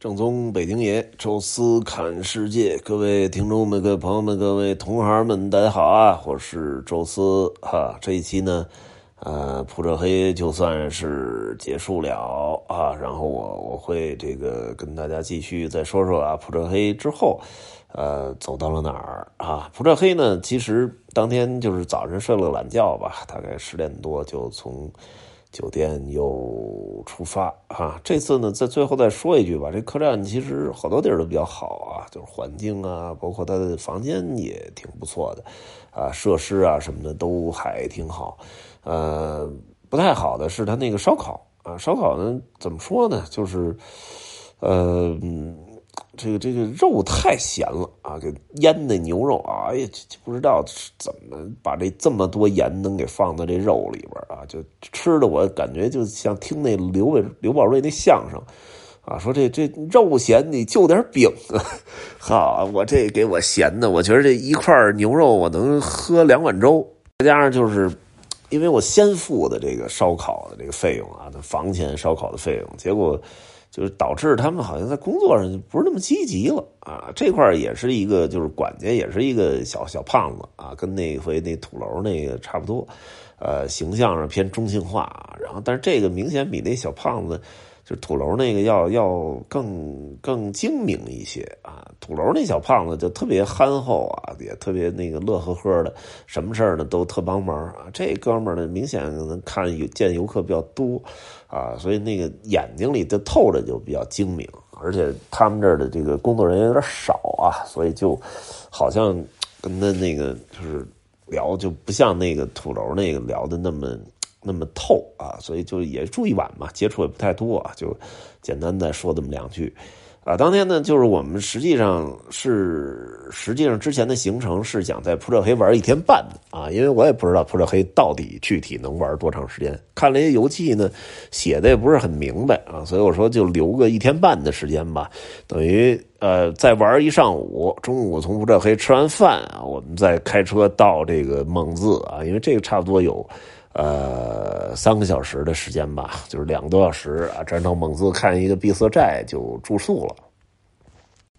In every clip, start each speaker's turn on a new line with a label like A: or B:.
A: 正宗北京爷，宙斯看世界，各位听众们、各位朋友们、各位同行们，大家好啊！我是宙斯哈。这一期呢，呃，普者黑就算是结束了啊。然后我我会这个跟大家继续再说说啊，普者黑之后，呃，走到了哪儿啊？普者黑呢，其实当天就是早晨睡了个懒觉吧，大概十点多就从。酒店又出发啊！这次呢，在最后再说一句吧，这客栈其实好多地儿都比较好啊，就是环境啊，包括它的房间也挺不错的，啊，设施啊什么的都还挺好。呃，不太好的是它那个烧烤啊，烧烤呢怎么说呢？就是，呃。这个这个肉太咸了啊！给腌的牛肉啊，哎呀，不知道怎么把这这么多盐能给放到这肉里边啊！就吃的我感觉就像听那刘伟刘宝瑞那相声啊，说这这肉咸你就点饼 啊！好，我这给我咸的，我觉得这一块牛肉我能喝两碗粥。再加上就是因为我先付的这个烧烤的这个费用啊，房钱烧烤的费用，结果。就是导致他们好像在工作上就不是那么积极了啊！这块也是一个，就是管家也是一个小小胖子啊，跟那回那土楼那个差不多，呃，形象上偏中性化。然后，但是这个明显比那小胖子。就土楼那个要要更更精明一些啊！土楼那小胖子就特别憨厚啊，也特别那个乐呵呵的，什么事儿呢都特帮忙啊。这哥们儿呢，明显能看有见游客比较多啊，所以那个眼睛里就透着就比较精明，而且他们这儿的这个工作人员有点少啊，所以就好像跟他那个就是聊就不像那个土楼那个聊的那么。那么透啊，所以就也住一晚嘛，接触也不太多啊，就简单再说这么两句。啊，当天呢，就是我们实际上是，实际上之前的行程是想在普者黑玩一天半的啊，因为我也不知道普者黑到底具体能玩多长时间，看了一些游记呢，写的也不是很明白啊，所以我说就留个一天半的时间吧，等于呃再玩一上午，中午从普者黑吃完饭啊，我们再开车到这个蒙自啊，因为这个差不多有。呃，三个小时的时间吧，就是两个多小时啊。转到蒙自看一个闭塞寨就住宿了。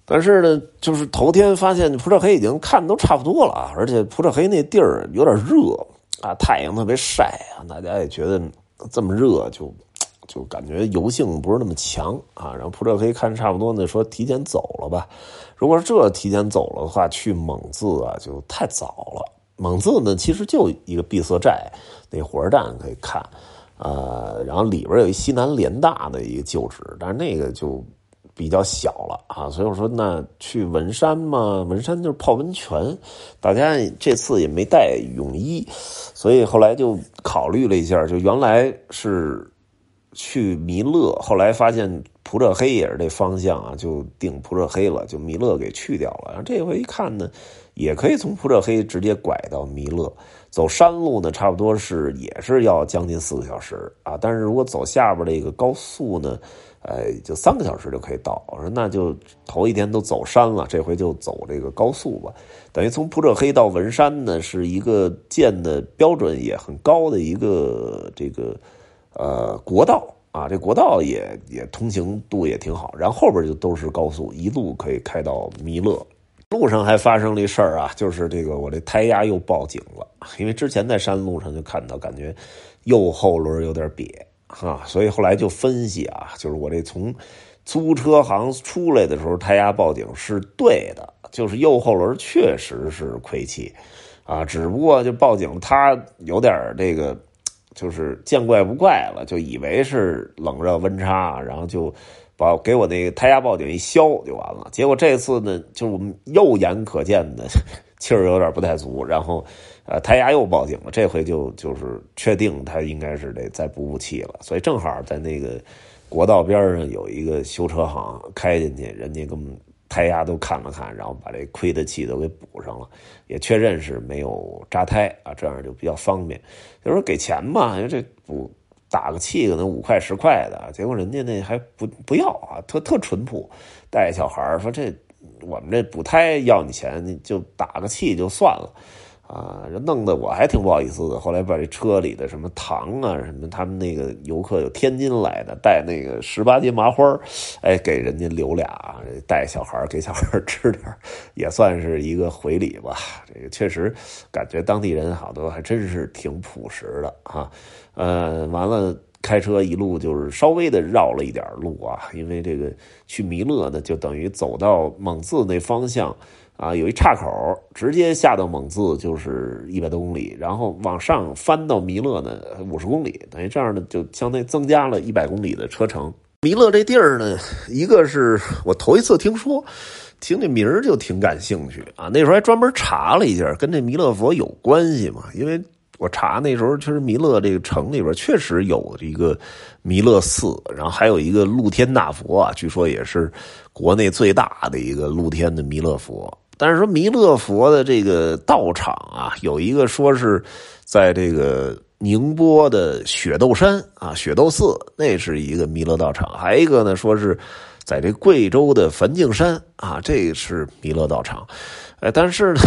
A: 但是呢，就是头天发现普者黑已经看都差不多了，而且普者黑那地儿有点热啊，太阳特别晒啊，大家也觉得这么热就就感觉油性不是那么强啊。然后普者黑看差不多呢，说提前走了吧。如果是这提前走了的话，去蒙自啊就太早了。蒙自呢，其实就一个闭塞寨，那火车站可以看，呃，然后里边有一西南联大的一个旧址，但是那个就比较小了啊，所以我说那去文山嘛，文山就是泡温泉，大家这次也没带泳衣，所以后来就考虑了一下，就原来是去弥勒，后来发现普者黑也是这方向啊，就定普者黑了，就弥勒给去掉了，这回一看呢。也可以从普者黑直接拐到弥勒，走山路呢，差不多是也是要将近四个小时啊。但是如果走下边这个高速呢，呃，就三个小时就可以到。我说那就头一天都走山了，这回就走这个高速吧。等于从普者黑到文山呢，是一个建的标准也很高的一个这个呃国道啊，这国道也也通行度也挺好。然后后边就都是高速，一路可以开到弥勒。路上还发生了一事儿啊，就是这个我这胎压又报警了，因为之前在山路上就看到，感觉右后轮有点瘪哈，所以后来就分析啊，就是我这从租车行出来的时候胎压报警是对的，就是右后轮确实是亏气啊，只不过就报警他有点这个就是见怪不怪了，就以为是冷热温差，然后就。把给我那个胎压报警一消就完了，结果这次呢，就是我们肉眼可见的 气儿有点不太足，然后，呃，胎压又报警了。这回就就是确定他应该是得再补补气了，所以正好在那个国道边上有一个修车行，开进去，人家给我们胎压都看了看，然后把这亏的气都给补上了，也确认是没有扎胎啊，这样就比较方便。就说给钱嘛，因为这补。打个气可能五块十块的，结果人家那还不不要啊，特特淳朴，带小孩说这我们这补胎要你钱，你就打个气就算了，啊，弄得我还挺不好意思的。后来把这车里的什么糖啊，什么他们那个游客有天津来的，带那个十八斤麻花哎，给人家留俩，带小孩给小孩 吃点也算是一个回礼吧。这个确实感觉当地人好多还真是挺朴实的啊。呃，完了，开车一路就是稍微的绕了一点路啊，因为这个去弥勒呢，就等于走到蒙自那方向。啊，有一岔口，直接下到蒙自就是一百多公里，然后往上翻到弥勒呢五十公里，等于这样呢就相当于增加了一百公里的车程。弥勒这地儿呢，一个是我头一次听说，听这名儿就挺感兴趣啊。那时候还专门查了一下，跟这弥勒佛有关系嘛？因为我查那时候，其实弥勒这个城里边确实有一个弥勒寺，然后还有一个露天大佛啊，据说也是国内最大的一个露天的弥勒佛。但是说弥勒佛的这个道场啊，有一个说是在这个宁波的雪窦山啊，雪窦寺那是一个弥勒道场，还一个呢说是在这贵州的梵净山啊，这是弥勒道场。哎，但是呢，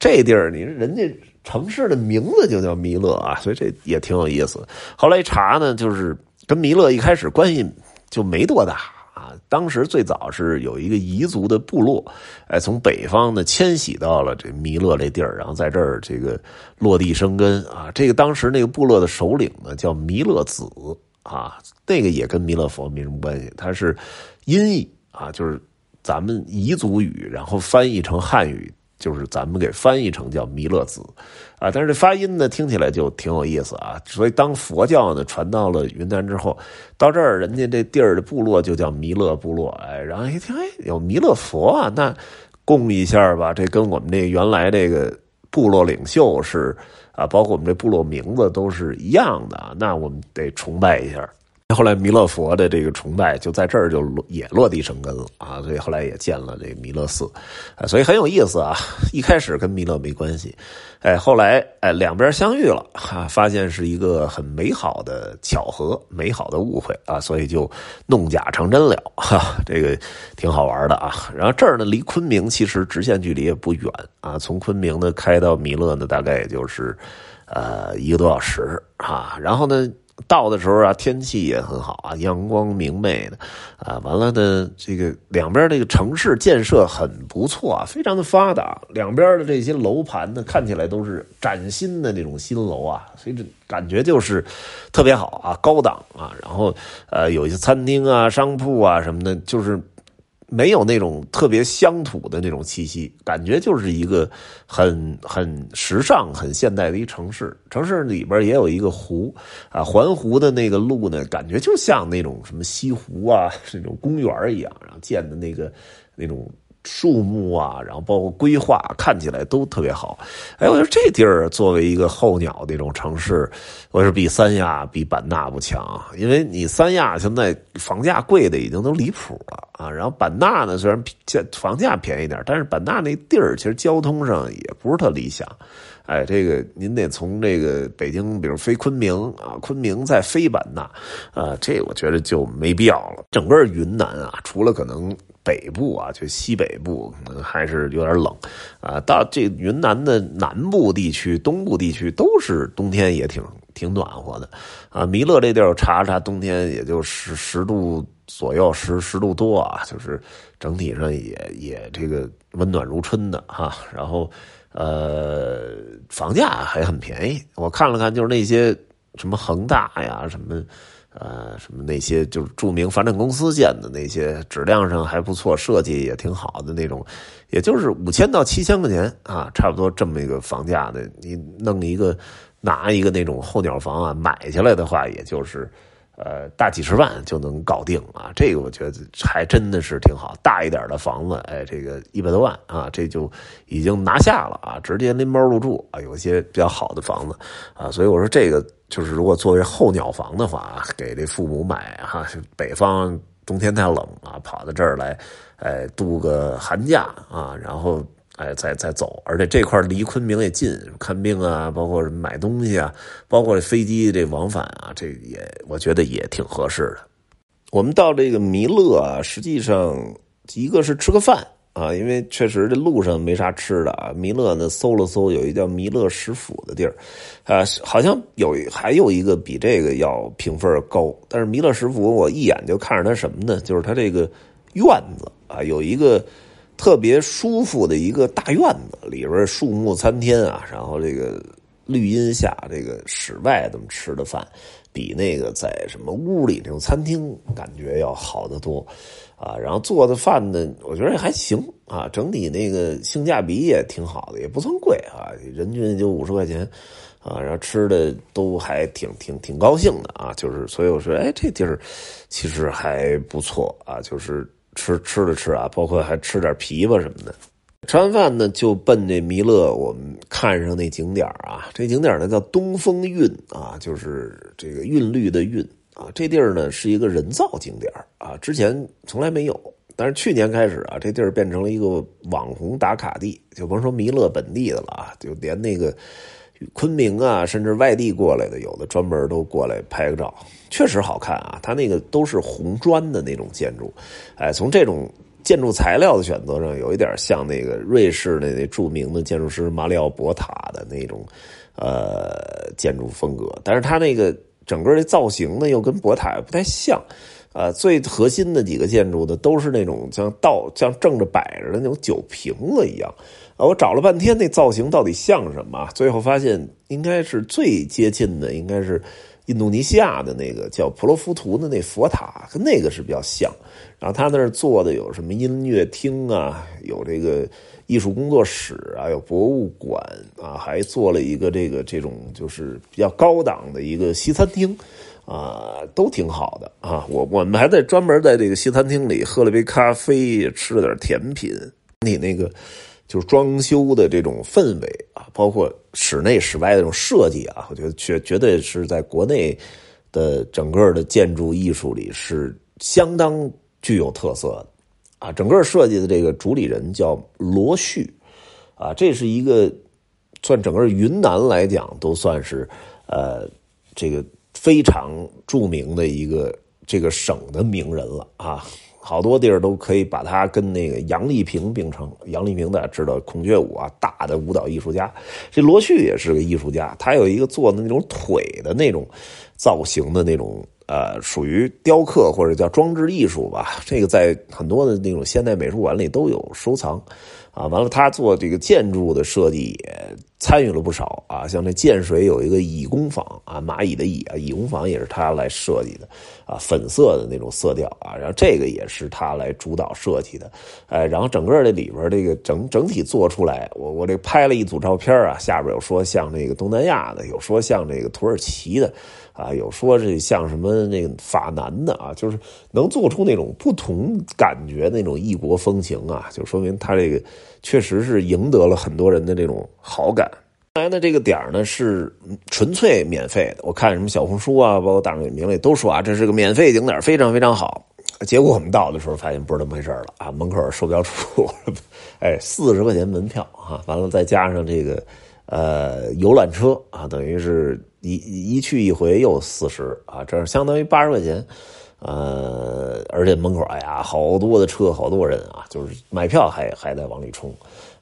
A: 这地儿你人家城市的名字就叫弥勒啊，所以这也挺有意思。后来一查呢，就是跟弥勒一开始关系就没多大。啊，当时最早是有一个彝族的部落，哎，从北方呢迁徙到了这弥勒这地儿，然后在这儿这个落地生根啊。这个当时那个部落的首领呢叫弥勒子啊，那个也跟弥勒佛没什么关系，他是音译啊，就是咱们彝族语，然后翻译成汉语。就是咱们给翻译成叫弥勒子，啊，但是这发音呢听起来就挺有意思啊。所以当佛教呢传到了云南之后，到这儿人家这地儿的部落就叫弥勒部落，哎，然后一听，哎，有弥勒佛啊，那供一下吧，这跟我们这原来这个部落领袖是啊，包括我们这部落名字都是一样的，那我们得崇拜一下。后来弥勒佛的这个崇拜就在这儿就也落地生根了啊，所以后来也建了这弥勒寺，啊，所以很有意思啊。一开始跟弥勒没关系，哎，后来哎两边相遇了，哈，发现是一个很美好的巧合，美好的误会啊，所以就弄假成真了，哈，这个挺好玩的啊。然后这儿呢离昆明其实直线距离也不远啊，从昆明呢开到弥勒呢大概也就是呃一个多小时啊，然后呢。到的时候啊，天气也很好啊，阳光明媚的，啊，完了呢，这个两边这个城市建设很不错啊，非常的发达，两边的这些楼盘呢，看起来都是崭新的那种新楼啊，所以这感觉就是特别好啊，高档啊，然后呃，有一些餐厅啊、商铺啊什么的，就是。没有那种特别乡土的那种气息，感觉就是一个很很时尚、很现代的一城市。城市里边也有一个湖啊，环湖的那个路呢，感觉就像那种什么西湖啊，那种公园一样，然后建的那个那种。树木啊，然后包括规划，看起来都特别好。哎，我觉得这地儿作为一个候鸟那种城市，我是比三亚、比版纳不强。因为你三亚现在房价贵的已经都离谱了啊。然后版纳呢，虽然价房价便宜点，但是版纳那地儿其实交通上也不是特理想。哎，这个您得从这个北京，比如飞昆明啊，昆明再飞版纳，啊，这我觉得就没必要了。整个云南啊，除了可能。北部啊，就西北部可能还是有点冷，啊，到这云南的南部地区、东部地区都是冬天也挺挺暖和的，啊，弥勒这地儿查查，冬天也就十十度左右，十十度多啊，就是整体上也也这个温暖如春的哈，然后呃，房价还很便宜，我看了看，就是那些什么恒大呀，什么。呃，什么那些就是著名房产公司建的那些，质量上还不错，设计也挺好的那种，也就是五千到七千块钱啊，差不多这么一个房价的。你弄一个拿一个那种候鸟房啊，买下来的话，也就是呃大几十万就能搞定啊。这个我觉得还真的是挺好，大一点的房子，哎，这个一百多万啊，这就已经拿下了啊，直接拎包入住啊。有一些比较好的房子啊，所以我说这个。就是如果作为候鸟房的话，给这父母买哈，北方冬天太冷啊，跑到这儿来，哎，度个寒假啊，然后哎再再走，而且这块离昆明也近，看病啊，包括买东西啊，包括飞机这往返啊，这也我觉得也挺合适的。我们到这个弥勒啊，实际上一个是吃个饭啊，因为确实这路上没啥吃的啊。弥勒呢搜了搜，有一叫弥勒食府的地儿，啊，好像有还有一个比这个要评分高。但是弥勒食府我一眼就看着它什么呢？就是它这个院子啊，有一个特别舒服的一个大院子，里边树木参天啊，然后这个绿荫下这个室外这么吃的饭。比那个在什么屋里那种餐厅感觉要好得多，啊，然后做的饭呢，我觉得也还行啊，整体那个性价比也挺好的，也不算贵啊，人均就五十块钱，啊，然后吃的都还挺挺挺高兴的啊，就是所以我说，哎，这地儿其实还不错啊，就是吃吃了吃啊，包括还吃点枇杷什么的。吃完饭呢，就奔这弥勒，我们看上那景点啊。这景点呢叫东风韵啊，就是这个韵律的韵啊。这地儿呢是一个人造景点啊，之前从来没有，但是去年开始啊，这地儿变成了一个网红打卡地，就甭说弥勒本地的了啊，就连那个昆明啊，甚至外地过来的，有的专门都过来拍个照，确实好看啊。它那个都是红砖的那种建筑，哎，从这种。建筑材料的选择上有一点像那个瑞士的那著名的建筑师马里奥博塔的那种，呃，建筑风格。但是它那个整个的造型呢，又跟博塔不太像。呃，最核心的几个建筑呢，都是那种像倒像正着摆着的那种酒瓶子一样。啊，我找了半天那造型到底像什么？最后发现应该是最接近的，应该是。印度尼西亚的那个叫普罗浮图的那佛塔，跟那个是比较像。然后他那儿做的有什么音乐厅啊，有这个艺术工作室啊，有博物馆啊，还做了一个这个这种就是比较高档的一个西餐厅啊，都挺好的啊。我我们还在专门在这个西餐厅里喝了杯咖啡，吃了点甜品。你那个。就是装修的这种氛围啊，包括室内室外的这种设计啊，我觉得绝绝对是在国内的整个的建筑艺术里是相当具有特色的啊。整个设计的这个主理人叫罗旭啊，这是一个算整个云南来讲都算是呃这个非常著名的一个这个省的名人了啊。好多地儿都可以把他跟那个杨丽萍并称。杨丽萍大家知道，孔雀舞啊，大的舞蹈艺术家。这罗旭也是个艺术家，他有一个做的那种腿的那种造型的那种，呃，属于雕刻或者叫装置艺术吧。这个在很多的那种现代美术馆里都有收藏。啊，完了，他做这个建筑的设计也参与了不少啊，像这建水有一个蚁工坊啊，蚂蚁的蚁啊，蚁工坊也是他来设计的啊，粉色的那种色调啊，然后这个也是他来主导设计的，哎，然后整个这里边这个整整体做出来，我我这拍了一组照片啊，下边有说像那个东南亚的，有说像这个土耳其的。啊，有说这像什么那个法南的啊，就是能做出那种不同感觉那种异国风情啊，就说明他这个确实是赢得了很多人的这种好感。来的这个点呢是纯粹免费的，我看什么小红书啊，包括大众点评里都说啊，这是个免费景点，非常非常好。结果我们到的时候发现不是那么回事了啊，门口售票处，哎，四十块钱门票啊，完了再加上这个呃游览车啊，等于是。一一去一回又四十啊，这是相当于八十块钱，呃，而且门口哎呀，好多的车，好多人啊，就是买票还还在往里冲，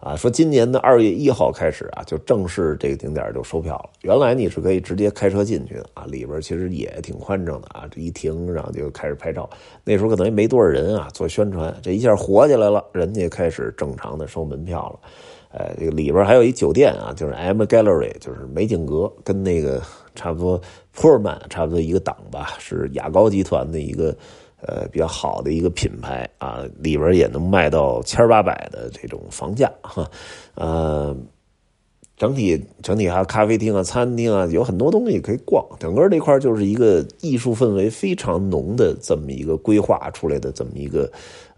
A: 啊，说今年的二月一号开始啊，就正式这个景点就收票了。原来你是可以直接开车进去的啊，里边其实也挺宽敞的啊，这一停然后就开始拍照。那时候可能也没多少人啊，做宣传，这一下火起来了，人家开始正常的收门票了。呃，这个里边还有一酒店啊，就是 M Gallery，就是美景阁，跟那个差不多普尔曼差不多一个档吧，是雅高集团的一个呃比较好的一个品牌啊，里边也能卖到千八百的这种房价哈，呃，整体整体还有咖啡厅啊、餐厅啊，有很多东西可以逛，整个这块就是一个艺术氛围非常浓的这么一个规划出来的这么一个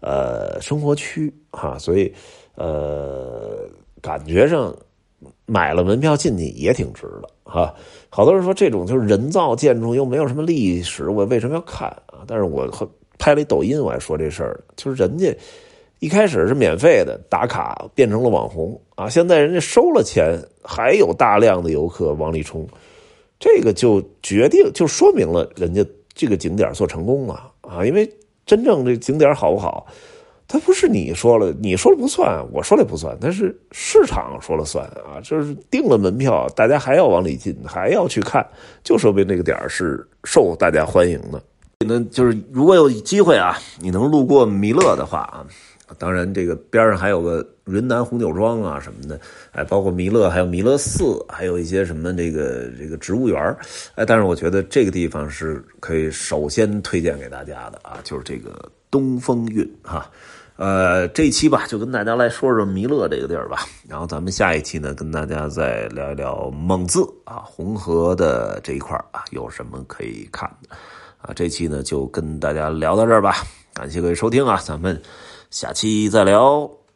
A: 呃生活区哈，所以呃。感觉上买了门票进去也挺值的哈，好多人说这种就是人造建筑又没有什么历史，我为什么要看啊？但是我拍了一抖音，我还说这事儿，就是人家一开始是免费的打卡，变成了网红啊，现在人家收了钱，还有大量的游客往里冲，这个就决定就说明了人家这个景点做成功了啊，因为真正这景点好不好？它不是你说了，你说了不算，我说了不算，但是市场说了算啊，就是定了门票，大家还要往里进，还要去看，就说明那个点是受大家欢迎的。那就是如果有机会啊，你能路过弥勒的话啊，当然这个边上还有个云南红酒庄啊什么的，哎，包括弥勒，还有弥勒寺，还有一些什么这个这个植物园哎，但是我觉得这个地方是可以首先推荐给大家的啊，就是这个东风韵哈。呃，这一期吧，就跟大家来说说弥勒这个地儿吧。然后咱们下一期呢，跟大家再聊一聊蒙自啊，红河的这一块啊，有什么可以看的啊？这期呢，就跟大家聊到这儿吧。感谢各位收听啊，咱们下期再聊。